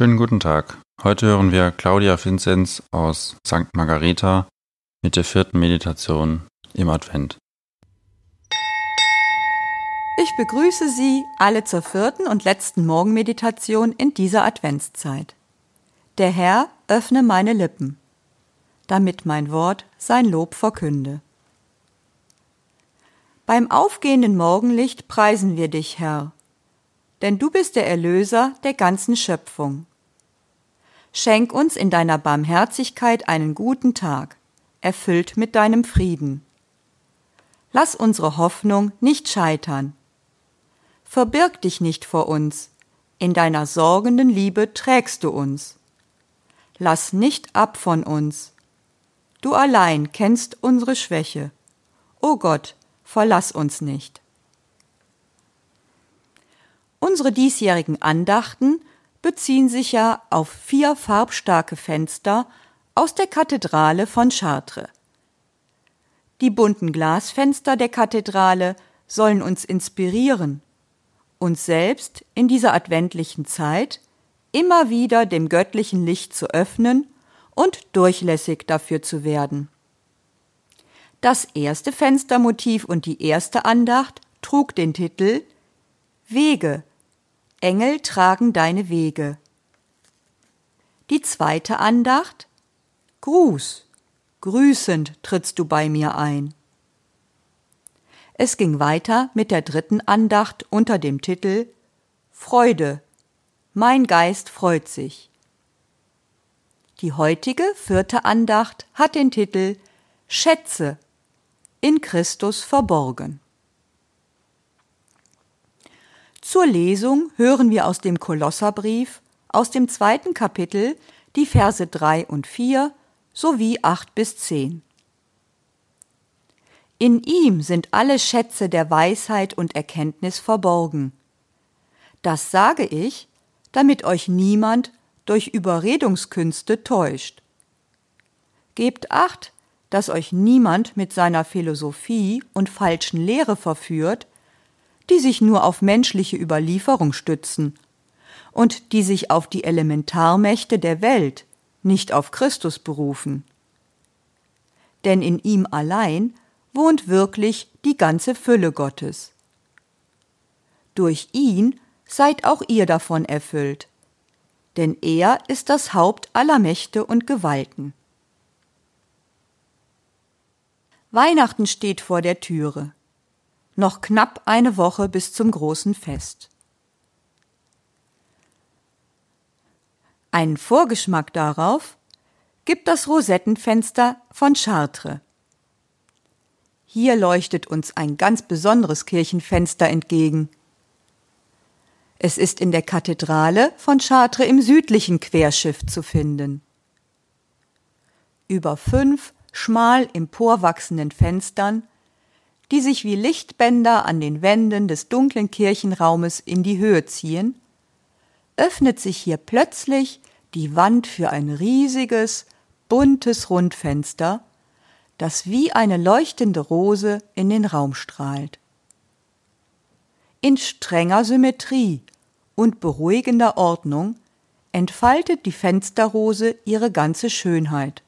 Schönen guten Tag. Heute hören wir Claudia Vinzenz aus St. Margareta mit der vierten Meditation im Advent. Ich begrüße Sie alle zur vierten und letzten Morgenmeditation in dieser Adventszeit. Der Herr öffne meine Lippen, damit mein Wort sein Lob verkünde. Beim aufgehenden Morgenlicht preisen wir dich, Herr, denn du bist der Erlöser der ganzen Schöpfung. Schenk uns in deiner Barmherzigkeit einen guten Tag, erfüllt mit deinem Frieden. Lass unsere Hoffnung nicht scheitern. Verbirg dich nicht vor uns, in deiner sorgenden Liebe trägst du uns. Lass nicht ab von uns. Du allein kennst unsere Schwäche. O Gott, verlass uns nicht. Unsere diesjährigen Andachten beziehen sich ja auf vier farbstarke Fenster aus der Kathedrale von Chartres. Die bunten Glasfenster der Kathedrale sollen uns inspirieren, uns selbst in dieser adventlichen Zeit immer wieder dem göttlichen Licht zu öffnen und durchlässig dafür zu werden. Das erste Fenstermotiv und die erste Andacht trug den Titel Wege, Engel tragen deine Wege. Die zweite Andacht Gruß, grüßend trittst du bei mir ein. Es ging weiter mit der dritten Andacht unter dem Titel Freude, mein Geist freut sich. Die heutige vierte Andacht hat den Titel Schätze in Christus verborgen. Zur Lesung hören wir aus dem Kolosserbrief, aus dem zweiten Kapitel, die Verse 3 und 4 sowie 8 bis 10. In ihm sind alle Schätze der Weisheit und Erkenntnis verborgen. Das sage ich, damit euch niemand durch Überredungskünste täuscht. Gebt acht, dass euch niemand mit seiner Philosophie und falschen Lehre verführt, die sich nur auf menschliche Überlieferung stützen und die sich auf die Elementarmächte der Welt, nicht auf Christus berufen. Denn in ihm allein wohnt wirklich die ganze Fülle Gottes. Durch ihn seid auch ihr davon erfüllt, denn er ist das Haupt aller Mächte und Gewalten. Weihnachten steht vor der Türe noch knapp eine Woche bis zum großen Fest. Einen Vorgeschmack darauf gibt das Rosettenfenster von Chartres. Hier leuchtet uns ein ganz besonderes Kirchenfenster entgegen. Es ist in der Kathedrale von Chartres im südlichen Querschiff zu finden. Über fünf schmal emporwachsenden Fenstern die sich wie Lichtbänder an den Wänden des dunklen Kirchenraumes in die Höhe ziehen, öffnet sich hier plötzlich die Wand für ein riesiges, buntes Rundfenster, das wie eine leuchtende Rose in den Raum strahlt. In strenger Symmetrie und beruhigender Ordnung entfaltet die Fensterrose ihre ganze Schönheit.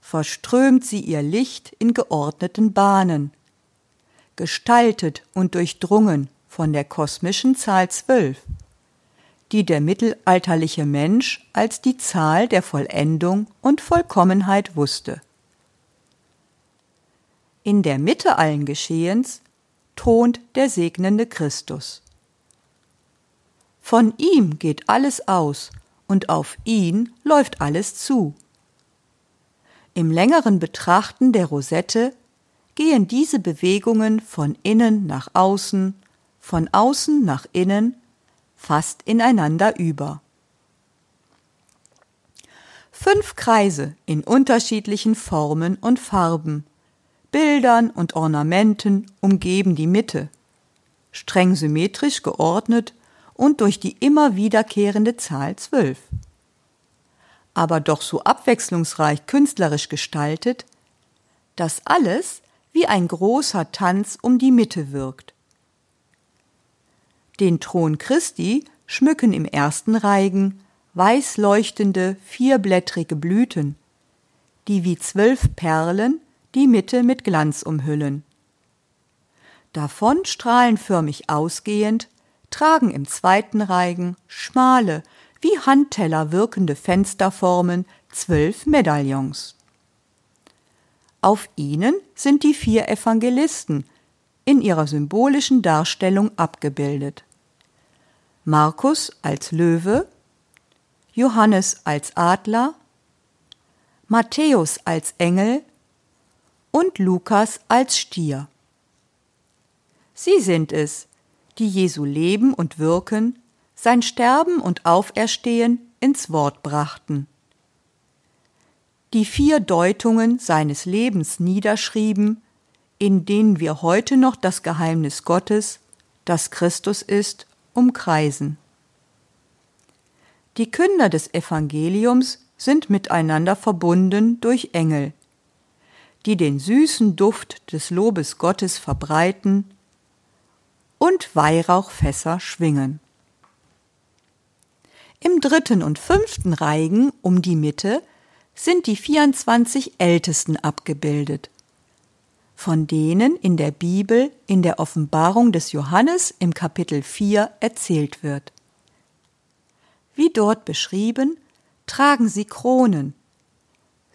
Verströmt sie ihr Licht in geordneten Bahnen, gestaltet und durchdrungen von der kosmischen Zahl zwölf, die der mittelalterliche Mensch als die Zahl der Vollendung und Vollkommenheit wusste. In der Mitte allen Geschehens thront der segnende Christus. Von ihm geht alles aus und auf ihn läuft alles zu. Im längeren Betrachten der Rosette gehen diese Bewegungen von innen nach außen, von außen nach innen, fast ineinander über. Fünf Kreise in unterschiedlichen Formen und Farben, Bildern und Ornamenten umgeben die Mitte, streng symmetrisch geordnet und durch die immer wiederkehrende Zahl zwölf. Aber doch so abwechslungsreich künstlerisch gestaltet, dass alles wie ein großer Tanz um die Mitte wirkt. Den Thron Christi schmücken im ersten Reigen weiß leuchtende, vierblättrige Blüten, die wie zwölf Perlen die Mitte mit Glanz umhüllen. Davon strahlenförmig ausgehend tragen im zweiten Reigen schmale, wie Handteller wirkende Fensterformen zwölf Medaillons. Auf ihnen sind die vier Evangelisten in ihrer symbolischen Darstellung abgebildet. Markus als Löwe, Johannes als Adler, Matthäus als Engel und Lukas als Stier. Sie sind es, die Jesu Leben und Wirken, sein Sterben und Auferstehen ins Wort brachten. Die vier Deutungen seines Lebens niederschrieben, in denen wir heute noch das Geheimnis Gottes, das Christus ist, umkreisen. Die Künder des Evangeliums sind miteinander verbunden durch Engel, die den süßen Duft des Lobes Gottes verbreiten und Weihrauchfässer schwingen. Im dritten und fünften Reigen um die Mitte sind die 24 Ältesten abgebildet, von denen in der Bibel in der Offenbarung des Johannes im Kapitel 4 erzählt wird. Wie dort beschrieben, tragen sie Kronen,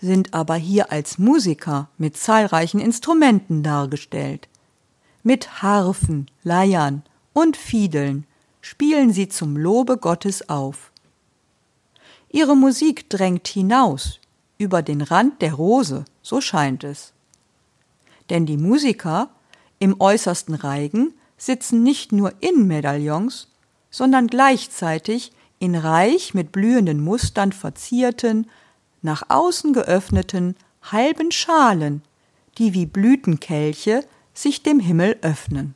sind aber hier als Musiker mit zahlreichen Instrumenten dargestellt. Mit Harfen, Leiern und Fiedeln spielen sie zum Lobe Gottes auf. Ihre Musik drängt hinaus über den Rand der Rose, so scheint es. Denn die Musiker im äußersten Reigen sitzen nicht nur in Medaillons, sondern gleichzeitig in reich mit blühenden Mustern verzierten, nach außen geöffneten, halben Schalen, die wie Blütenkelche sich dem Himmel öffnen.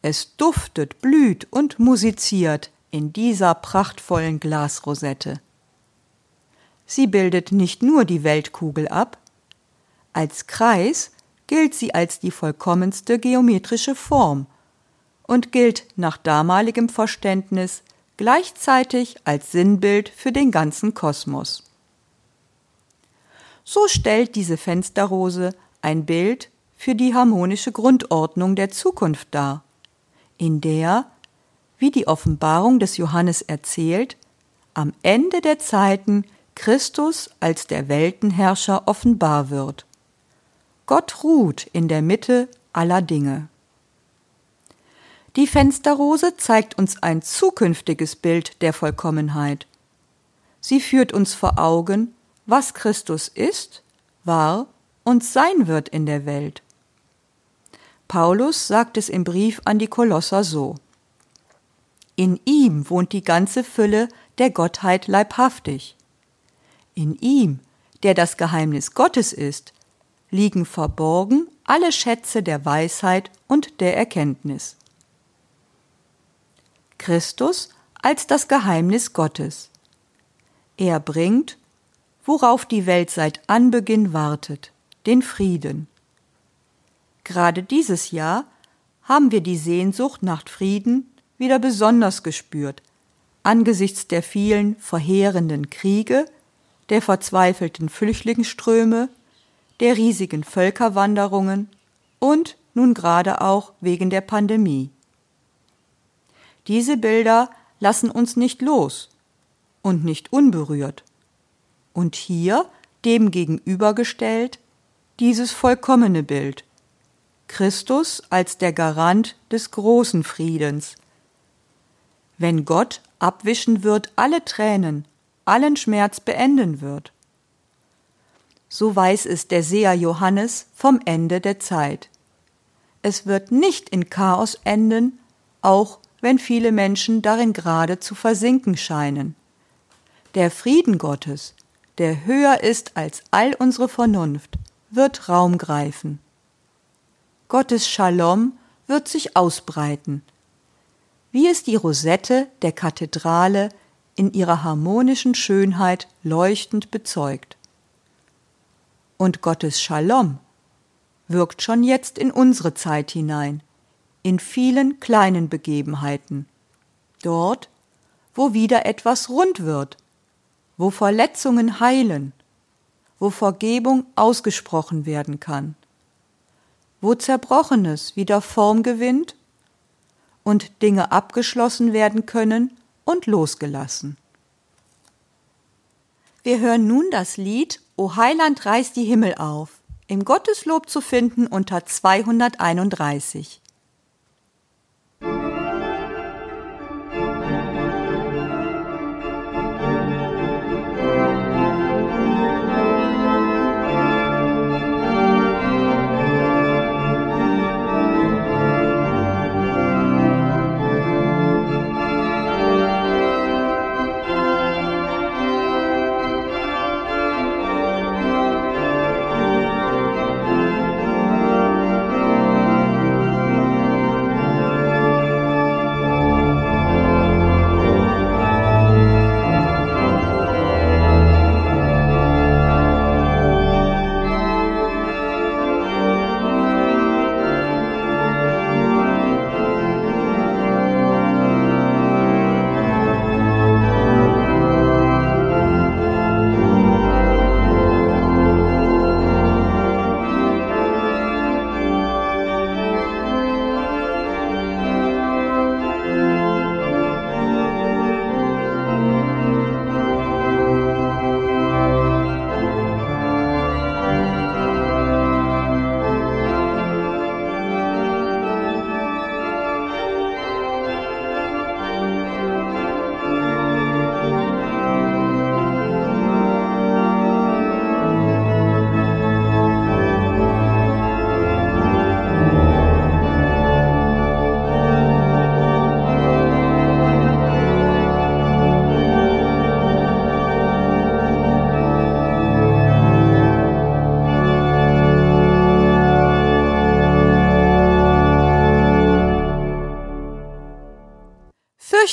Es duftet, blüht und musiziert in dieser prachtvollen Glasrosette. Sie bildet nicht nur die Weltkugel ab, als Kreis gilt sie als die vollkommenste geometrische Form und gilt nach damaligem Verständnis gleichzeitig als Sinnbild für den ganzen Kosmos. So stellt diese Fensterrose ein Bild für die harmonische Grundordnung der Zukunft dar, in der, wie die Offenbarung des Johannes erzählt, am Ende der Zeiten Christus als der Weltenherrscher offenbar wird. Gott ruht in der Mitte aller Dinge. Die Fensterrose zeigt uns ein zukünftiges Bild der Vollkommenheit. Sie führt uns vor Augen, was Christus ist, war und sein wird in der Welt. Paulus sagt es im Brief an die Kolosser so In ihm wohnt die ganze Fülle der Gottheit leibhaftig. In ihm, der das Geheimnis Gottes ist, liegen verborgen alle Schätze der Weisheit und der Erkenntnis. Christus als das Geheimnis Gottes. Er bringt, worauf die Welt seit Anbeginn wartet, den Frieden. Gerade dieses Jahr haben wir die Sehnsucht nach Frieden wieder besonders gespürt, angesichts der vielen verheerenden Kriege, der verzweifelten Flüchtlingsströme, der riesigen Völkerwanderungen und nun gerade auch wegen der Pandemie. Diese Bilder lassen uns nicht los und nicht unberührt. Und hier, dem gegenübergestellt, dieses vollkommene Bild. Christus als der Garant des großen Friedens. Wenn Gott abwischen wird alle Tränen, allen Schmerz beenden wird. So weiß es der Seher Johannes vom Ende der Zeit. Es wird nicht in Chaos enden, auch wenn viele Menschen darin gerade zu versinken scheinen. Der Frieden Gottes, der höher ist als all unsere Vernunft, wird Raum greifen. Gottes Shalom wird sich ausbreiten, wie es die Rosette der Kathedrale in ihrer harmonischen Schönheit leuchtend bezeugt. Und Gottes Shalom wirkt schon jetzt in unsere Zeit hinein, in vielen kleinen Begebenheiten. Dort, wo wieder etwas rund wird, wo Verletzungen heilen, wo Vergebung ausgesprochen werden kann, wo Zerbrochenes wieder Form gewinnt und Dinge abgeschlossen werden können und losgelassen. Wir hören nun das Lied O Heiland reißt die Himmel auf, im Gotteslob zu finden unter 231.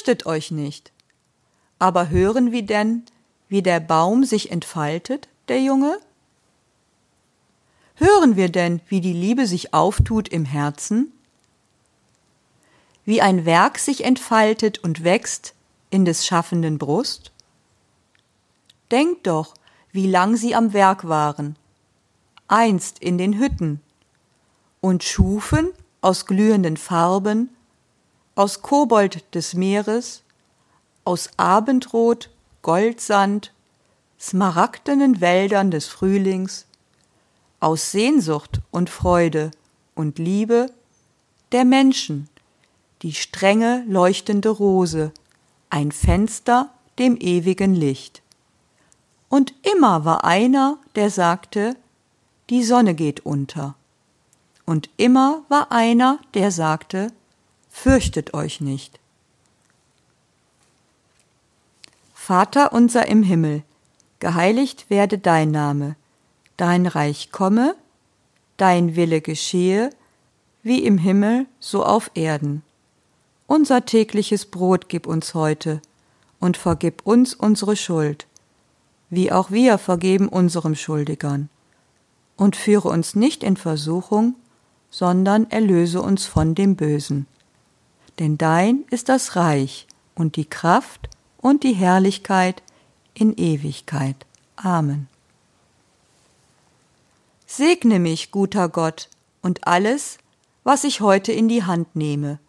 Fürchtet euch nicht. Aber hören wir denn, wie der Baum sich entfaltet, der Junge? Hören wir denn, wie die Liebe sich auftut im Herzen? Wie ein Werk sich entfaltet und wächst in des Schaffenden Brust? Denkt doch, wie lang sie am Werk waren, einst in den Hütten, und schufen aus glühenden Farben aus Kobold des Meeres, aus Abendrot, Goldsand, smaragdenen Wäldern des Frühlings, aus Sehnsucht und Freude und Liebe der Menschen, die strenge leuchtende Rose, ein Fenster dem ewigen Licht. Und immer war einer, der sagte, die Sonne geht unter. Und immer war einer, der sagte, fürchtet euch nicht. Vater unser im Himmel, geheiligt werde dein Name, dein Reich komme, dein Wille geschehe, wie im Himmel, so auf Erden. Unser tägliches Brot gib uns heute und vergib uns unsere Schuld, wie auch wir vergeben unserem Schuldigern. Und führe uns nicht in Versuchung, sondern erlöse uns von dem Bösen denn dein ist das Reich und die Kraft und die Herrlichkeit in Ewigkeit. Amen. Segne mich, guter Gott, und alles, was ich heute in die Hand nehme.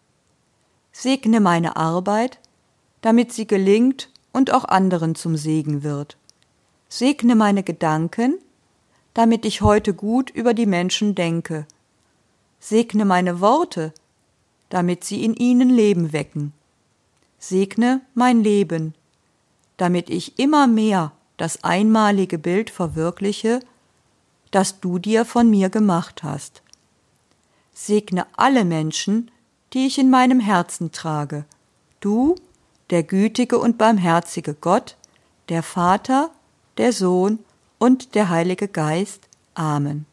Segne meine Arbeit, damit sie gelingt und auch anderen zum Segen wird. Segne meine Gedanken, damit ich heute gut über die Menschen denke. Segne meine Worte, damit sie in ihnen Leben wecken. Segne mein Leben, damit ich immer mehr das einmalige Bild verwirkliche, das du dir von mir gemacht hast. Segne alle Menschen, die ich in meinem Herzen trage, du, der gütige und barmherzige Gott, der Vater, der Sohn und der Heilige Geist. Amen.